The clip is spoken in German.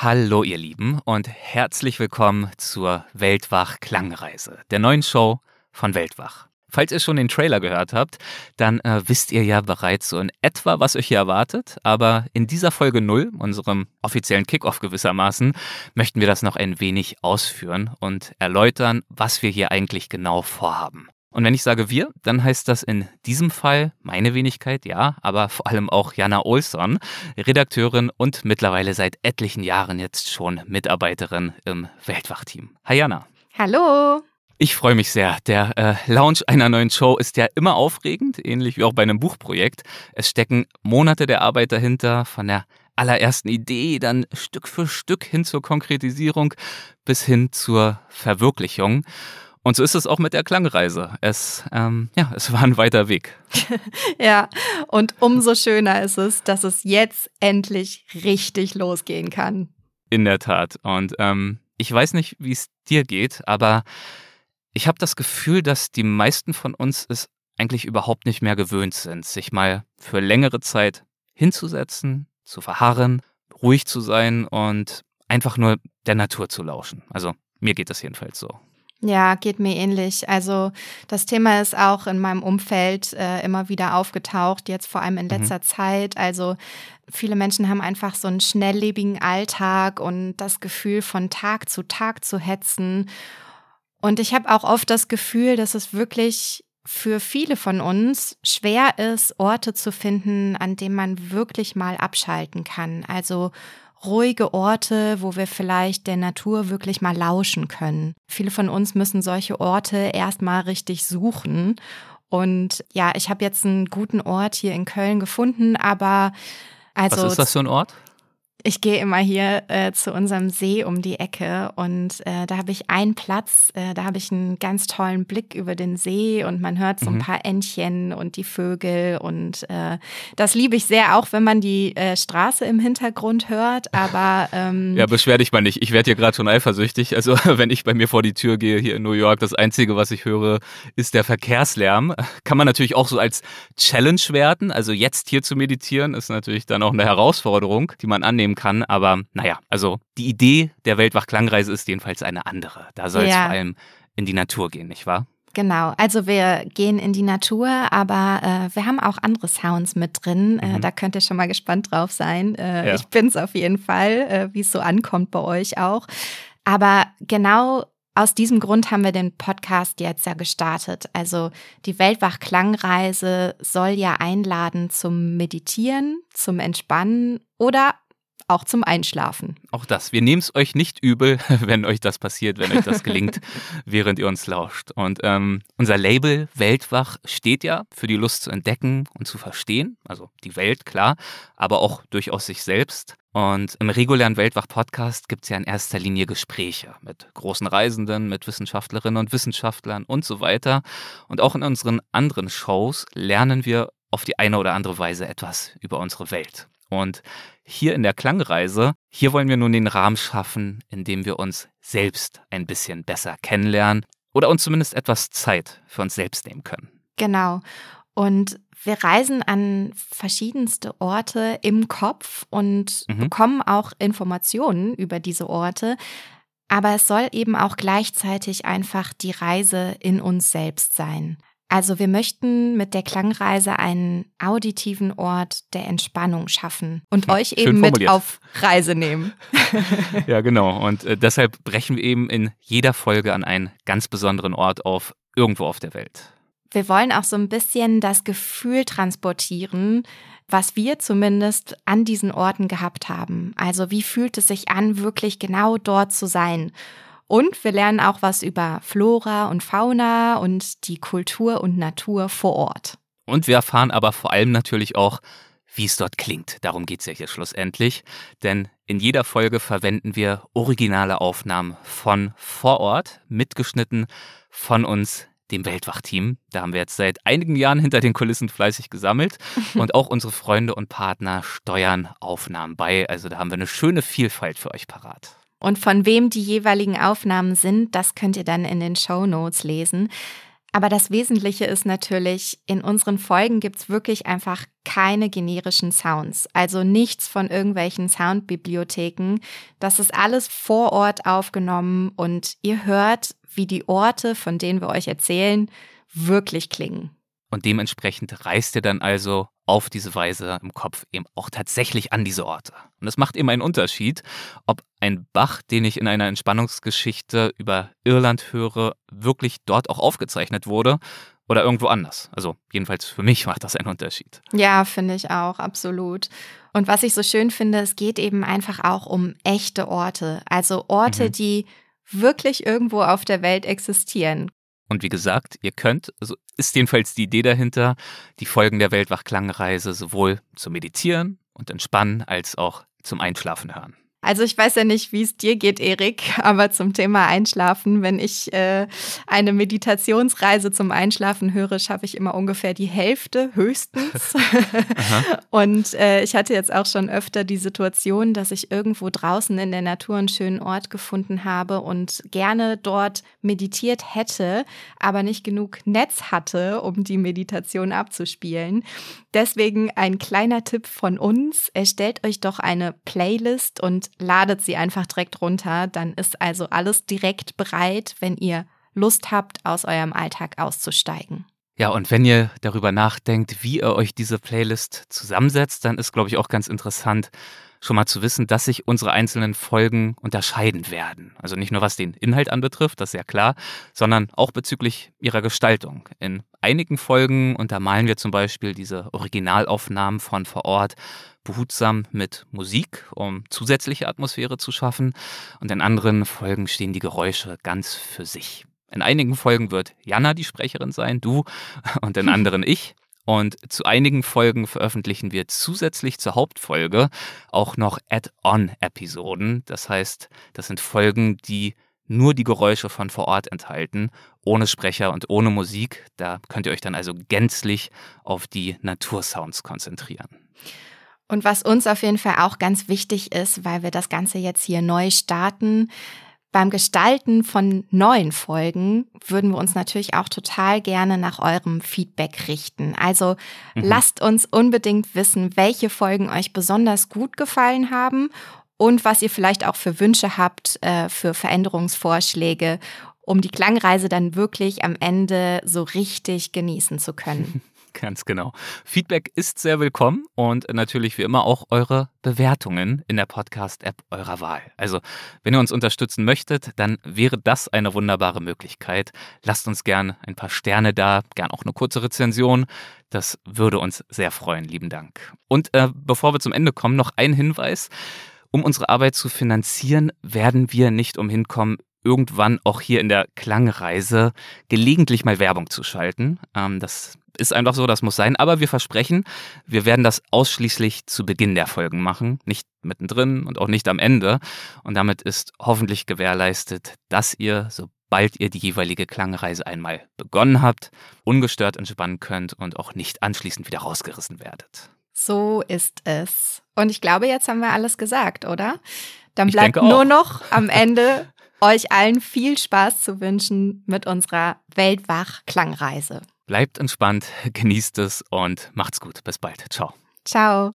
Hallo ihr Lieben und herzlich willkommen zur Weltwach Klangreise, der neuen Show von Weltwach. Falls ihr schon den Trailer gehört habt, dann äh, wisst ihr ja bereits so in etwa, was euch hier erwartet. Aber in dieser Folge 0, unserem offiziellen Kickoff gewissermaßen, möchten wir das noch ein wenig ausführen und erläutern, was wir hier eigentlich genau vorhaben. Und wenn ich sage wir, dann heißt das in diesem Fall meine Wenigkeit, ja, aber vor allem auch Jana Olsson, Redakteurin und mittlerweile seit etlichen Jahren jetzt schon Mitarbeiterin im Weltwachteam. Hi Jana. Hallo. Ich freue mich sehr. Der äh, Launch einer neuen Show ist ja immer aufregend, ähnlich wie auch bei einem Buchprojekt. Es stecken Monate der Arbeit dahinter, von der allerersten Idee, dann Stück für Stück hin zur Konkretisierung bis hin zur Verwirklichung. Und so ist es auch mit der Klangreise. Es, ähm, ja, es war ein weiter Weg. ja, und umso schöner ist es, dass es jetzt endlich richtig losgehen kann. In der Tat. Und ähm, ich weiß nicht, wie es dir geht, aber ich habe das Gefühl, dass die meisten von uns es eigentlich überhaupt nicht mehr gewöhnt sind, sich mal für längere Zeit hinzusetzen, zu verharren, ruhig zu sein und einfach nur der Natur zu lauschen. Also mir geht das jedenfalls so. Ja, geht mir ähnlich. Also das Thema ist auch in meinem Umfeld äh, immer wieder aufgetaucht, jetzt vor allem in mhm. letzter mhm. Zeit. Also viele Menschen haben einfach so einen schnelllebigen Alltag und das Gefühl, von Tag zu Tag zu hetzen. Und ich habe auch oft das Gefühl, dass es wirklich für viele von uns schwer ist, Orte zu finden, an denen man wirklich mal abschalten kann. Also ruhige Orte, wo wir vielleicht der Natur wirklich mal lauschen können. Viele von uns müssen solche Orte erstmal richtig suchen. Und ja, ich habe jetzt einen guten Ort hier in Köln gefunden, aber also. Was ist das für ein Ort? Ich gehe immer hier äh, zu unserem See um die Ecke und äh, da habe ich einen Platz, äh, da habe ich einen ganz tollen Blick über den See und man hört so ein mhm. paar Entchen und die Vögel und äh, das liebe ich sehr, auch wenn man die äh, Straße im Hintergrund hört, aber ähm, Ja, beschwer dich mal nicht, ich werde hier gerade schon eifersüchtig, also wenn ich bei mir vor die Tür gehe hier in New York, das Einzige, was ich höre, ist der Verkehrslärm. Kann man natürlich auch so als Challenge werden, also jetzt hier zu meditieren, ist natürlich dann auch eine Herausforderung, die man annehmen kann. Aber naja, also die Idee der Weltwach-Klangreise ist jedenfalls eine andere. Da soll es ja. vor allem in die Natur gehen, nicht wahr? Genau, also wir gehen in die Natur, aber äh, wir haben auch andere Sounds mit drin. Äh, mhm. Da könnt ihr schon mal gespannt drauf sein. Äh, ja. Ich bin's auf jeden Fall, äh, wie es so ankommt bei euch auch. Aber genau aus diesem Grund haben wir den Podcast jetzt ja gestartet. Also die Weltwach-Klangreise soll ja einladen zum Meditieren, zum Entspannen oder auch zum Einschlafen. Auch das. Wir nehmen es euch nicht übel, wenn euch das passiert, wenn euch das gelingt, während ihr uns lauscht. Und ähm, unser Label Weltwach steht ja für die Lust zu entdecken und zu verstehen. Also die Welt, klar, aber auch durchaus sich selbst. Und im regulären Weltwach-Podcast gibt es ja in erster Linie Gespräche mit großen Reisenden, mit Wissenschaftlerinnen und Wissenschaftlern und so weiter. Und auch in unseren anderen Shows lernen wir auf die eine oder andere Weise etwas über unsere Welt. Und hier in der Klangreise, hier wollen wir nun den Rahmen schaffen, in dem wir uns selbst ein bisschen besser kennenlernen oder uns zumindest etwas Zeit für uns selbst nehmen können. Genau. Und wir reisen an verschiedenste Orte im Kopf und mhm. bekommen auch Informationen über diese Orte. Aber es soll eben auch gleichzeitig einfach die Reise in uns selbst sein. Also wir möchten mit der Klangreise einen auditiven Ort der Entspannung schaffen und hm, euch eben mit auf Reise nehmen. ja, genau. Und äh, deshalb brechen wir eben in jeder Folge an einen ganz besonderen Ort auf, irgendwo auf der Welt. Wir wollen auch so ein bisschen das Gefühl transportieren, was wir zumindest an diesen Orten gehabt haben. Also wie fühlt es sich an, wirklich genau dort zu sein? Und wir lernen auch was über Flora und Fauna und die Kultur und Natur vor Ort. Und wir erfahren aber vor allem natürlich auch, wie es dort klingt. Darum geht es ja hier schlussendlich. Denn in jeder Folge verwenden wir originale Aufnahmen von vor Ort, mitgeschnitten von uns, dem Weltwachteam. Da haben wir jetzt seit einigen Jahren hinter den Kulissen fleißig gesammelt. Und auch unsere Freunde und Partner steuern Aufnahmen bei. Also da haben wir eine schöne Vielfalt für euch parat. Und von wem die jeweiligen Aufnahmen sind, das könnt ihr dann in den Show Notes lesen. Aber das Wesentliche ist natürlich, in unseren Folgen gibt es wirklich einfach keine generischen Sounds. Also nichts von irgendwelchen Soundbibliotheken. Das ist alles vor Ort aufgenommen und ihr hört, wie die Orte, von denen wir euch erzählen, wirklich klingen. Und dementsprechend reist ihr dann also auf diese Weise im Kopf eben auch tatsächlich an diese Orte. Und es macht eben einen Unterschied, ob ein Bach, den ich in einer Entspannungsgeschichte über Irland höre, wirklich dort auch aufgezeichnet wurde oder irgendwo anders. Also jedenfalls für mich macht das einen Unterschied. Ja, finde ich auch, absolut. Und was ich so schön finde, es geht eben einfach auch um echte Orte. Also Orte, mhm. die wirklich irgendwo auf der Welt existieren. Und wie gesagt, ihr könnt, also ist jedenfalls die Idee dahinter, die Folgen der Weltwach-Klangreise sowohl zum Meditieren und Entspannen als auch zum Einschlafen hören. Also ich weiß ja nicht, wie es dir geht, Erik, aber zum Thema Einschlafen, wenn ich äh, eine Meditationsreise zum Einschlafen höre, schaffe ich immer ungefähr die Hälfte höchstens. und äh, ich hatte jetzt auch schon öfter die Situation, dass ich irgendwo draußen in der Natur einen schönen Ort gefunden habe und gerne dort meditiert hätte, aber nicht genug Netz hatte, um die Meditation abzuspielen. Deswegen ein kleiner Tipp von uns. Erstellt euch doch eine Playlist und ladet sie einfach direkt runter. Dann ist also alles direkt bereit, wenn ihr Lust habt, aus eurem Alltag auszusteigen. Ja, und wenn ihr darüber nachdenkt, wie ihr euch diese Playlist zusammensetzt, dann ist, glaube ich, auch ganz interessant, schon mal zu wissen, dass sich unsere einzelnen Folgen unterscheiden werden. Also nicht nur was den Inhalt anbetrifft, das ist ja klar, sondern auch bezüglich ihrer Gestaltung. In einigen Folgen untermalen wir zum Beispiel diese Originalaufnahmen von vor Ort behutsam mit Musik, um zusätzliche Atmosphäre zu schaffen. Und in anderen Folgen stehen die Geräusche ganz für sich. In einigen Folgen wird Jana die Sprecherin sein, du, und in anderen ich. Und zu einigen Folgen veröffentlichen wir zusätzlich zur Hauptfolge auch noch Add-on-Episoden. Das heißt, das sind Folgen, die nur die Geräusche von vor Ort enthalten, ohne Sprecher und ohne Musik. Da könnt ihr euch dann also gänzlich auf die Natursounds konzentrieren. Und was uns auf jeden Fall auch ganz wichtig ist, weil wir das Ganze jetzt hier neu starten, beim Gestalten von neuen Folgen würden wir uns natürlich auch total gerne nach eurem Feedback richten. Also mhm. lasst uns unbedingt wissen, welche Folgen euch besonders gut gefallen haben und was ihr vielleicht auch für Wünsche habt, äh, für Veränderungsvorschläge, um die Klangreise dann wirklich am Ende so richtig genießen zu können. Ganz genau. Feedback ist sehr willkommen und natürlich wie immer auch eure Bewertungen in der Podcast-App eurer Wahl. Also, wenn ihr uns unterstützen möchtet, dann wäre das eine wunderbare Möglichkeit. Lasst uns gern ein paar Sterne da, gern auch eine kurze Rezension. Das würde uns sehr freuen. Lieben Dank. Und äh, bevor wir zum Ende kommen, noch ein Hinweis. Um unsere Arbeit zu finanzieren, werden wir nicht umhin kommen, irgendwann auch hier in der Klangreise gelegentlich mal Werbung zu schalten. Ähm, das ist einfach so, das muss sein. Aber wir versprechen, wir werden das ausschließlich zu Beginn der Folgen machen, nicht mittendrin und auch nicht am Ende. Und damit ist hoffentlich gewährleistet, dass ihr, sobald ihr die jeweilige Klangreise einmal begonnen habt, ungestört entspannen könnt und auch nicht anschließend wieder rausgerissen werdet. So ist es. Und ich glaube, jetzt haben wir alles gesagt, oder? Dann bleibt nur noch am Ende euch allen viel Spaß zu wünschen mit unserer Weltwach-Klangreise. Bleibt entspannt, genießt es und macht's gut. Bis bald. Ciao. Ciao.